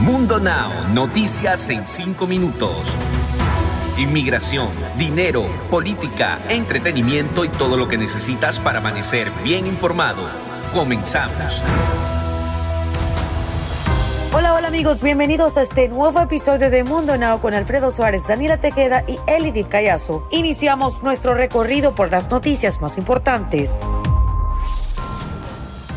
Mundo Now, noticias en 5 minutos. Inmigración, dinero, política, entretenimiento y todo lo que necesitas para amanecer bien informado. Comenzamos. Hola, hola amigos, bienvenidos a este nuevo episodio de Mundo Now con Alfredo Suárez, Daniela Tejeda y Elidip Callazo. Iniciamos nuestro recorrido por las noticias más importantes.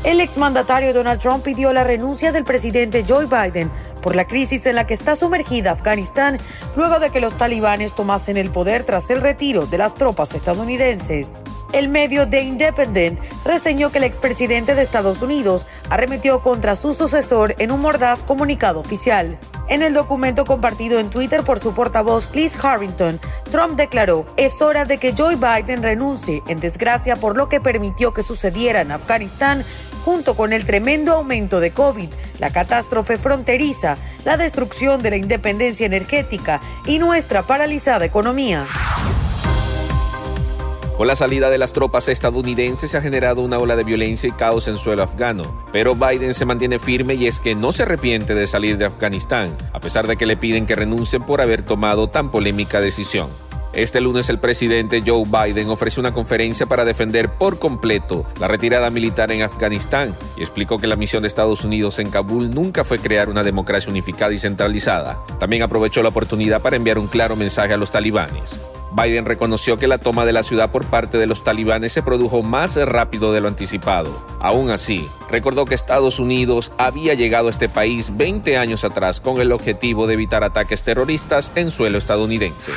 El exmandatario Donald Trump pidió la renuncia del presidente Joe Biden por la crisis en la que está sumergida Afganistán luego de que los talibanes tomasen el poder tras el retiro de las tropas estadounidenses. El medio The Independent reseñó que el expresidente de Estados Unidos arremetió contra su sucesor en un mordaz comunicado oficial. En el documento compartido en Twitter por su portavoz Liz Harrington, Trump declaró, es hora de que Joe Biden renuncie en desgracia por lo que permitió que sucediera en Afganistán junto con el tremendo aumento de COVID, la catástrofe fronteriza, la destrucción de la independencia energética y nuestra paralizada economía. Con la salida de las tropas estadounidenses se ha generado una ola de violencia y caos en suelo afgano, pero Biden se mantiene firme y es que no se arrepiente de salir de Afganistán, a pesar de que le piden que renuncie por haber tomado tan polémica decisión. Este lunes el presidente Joe Biden ofreció una conferencia para defender por completo la retirada militar en Afganistán y explicó que la misión de Estados Unidos en Kabul nunca fue crear una democracia unificada y centralizada. También aprovechó la oportunidad para enviar un claro mensaje a los talibanes. Biden reconoció que la toma de la ciudad por parte de los talibanes se produjo más rápido de lo anticipado. Aún así, recordó que Estados Unidos había llegado a este país 20 años atrás con el objetivo de evitar ataques terroristas en suelo estadounidense.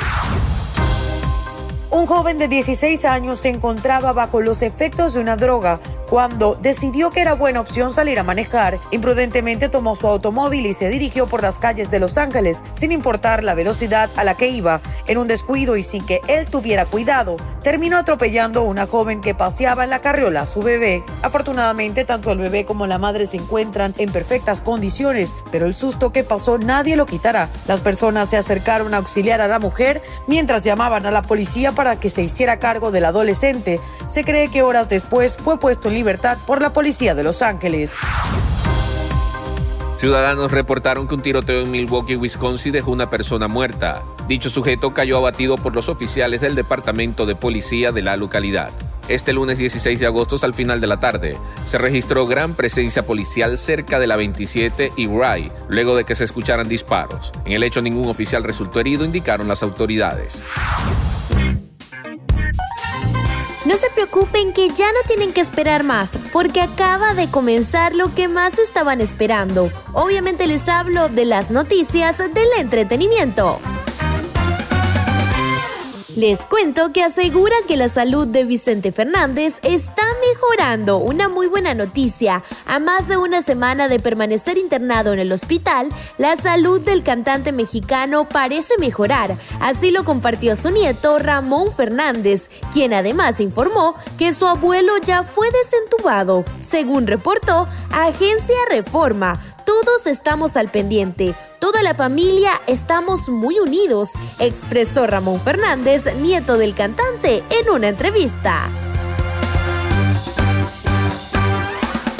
Un joven de 16 años se encontraba bajo los efectos de una droga cuando decidió que era buena opción salir a manejar, imprudentemente tomó su automóvil y se dirigió por las calles de Los Ángeles sin importar la velocidad a la que iba. En un descuido y sin que él tuviera cuidado, terminó atropellando a una joven que paseaba en la carriola a su bebé. Afortunadamente, tanto el bebé como la madre se encuentran en perfectas condiciones, pero el susto que pasó nadie lo quitará. Las personas se acercaron a auxiliar a la mujer mientras llamaban a la policía para que se hiciera cargo del adolescente. Se cree que horas después fue puesto en libertad por la policía de Los Ángeles. Ciudadanos reportaron que un tiroteo en Milwaukee, Wisconsin dejó una persona muerta. Dicho sujeto cayó abatido por los oficiales del Departamento de Policía de la localidad. Este lunes 16 de agosto, al final de la tarde, se registró gran presencia policial cerca de la 27 y Rye, luego de que se escucharan disparos. En el hecho, ningún oficial resultó herido, indicaron las autoridades. No se preocupen que ya no tienen que esperar más, porque acaba de comenzar lo que más estaban esperando. Obviamente les hablo de las noticias del entretenimiento. Les cuento que aseguran que la salud de Vicente Fernández está mejorando. Una muy buena noticia. A más de una semana de permanecer internado en el hospital, la salud del cantante mexicano parece mejorar. Así lo compartió su nieto Ramón Fernández, quien además informó que su abuelo ya fue desentubado. Según reportó Agencia Reforma, todos estamos al pendiente. Toda la familia estamos muy unidos, expresó Ramón Fernández, nieto del cantante, en una entrevista.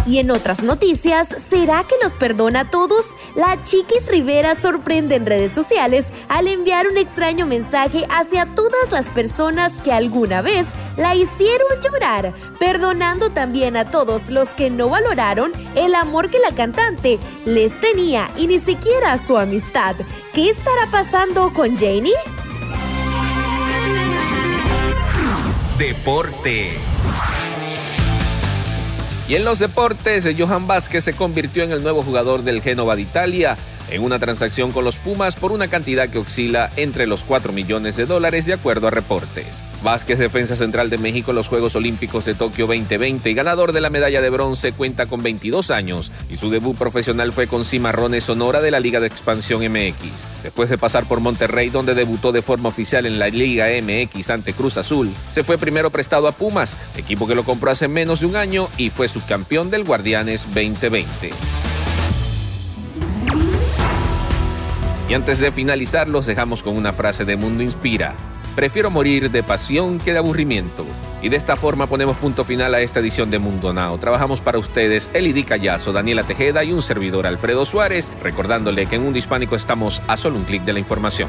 Y en otras noticias, ¿será que los perdona a todos? La Chiquis Rivera sorprende en redes sociales al enviar un extraño mensaje hacia todas las personas que alguna vez la hicieron llorar, perdonando también a todos los que no valoraron el amor que la cantante les tenía y ni siquiera su amistad. ¿Qué estará pasando con Janie? Deportes. Y en los deportes, Johan Vázquez se convirtió en el nuevo jugador del Génova de Italia en una transacción con los Pumas por una cantidad que oscila entre los 4 millones de dólares de acuerdo a reportes. Vázquez, defensa central de México en los Juegos Olímpicos de Tokio 2020 y ganador de la medalla de bronce, cuenta con 22 años y su debut profesional fue con Cimarrones Sonora de la Liga de Expansión MX. Después de pasar por Monterrey, donde debutó de forma oficial en la Liga MX ante Cruz Azul, se fue primero prestado a Pumas, equipo que lo compró hace menos de un año y fue subcampeón del Guardianes 2020. Y antes de finalizar, los dejamos con una frase de Mundo Inspira. prefiero morir de pasión que de aburrimiento. Y de esta forma ponemos punto final a esta edición de Mundo Now. Trabajamos para ustedes Elidi Callazo, Daniela Tejeda y un servidor Alfredo Suárez, recordándole que en Mundo Hispánico estamos a solo un clic de la información.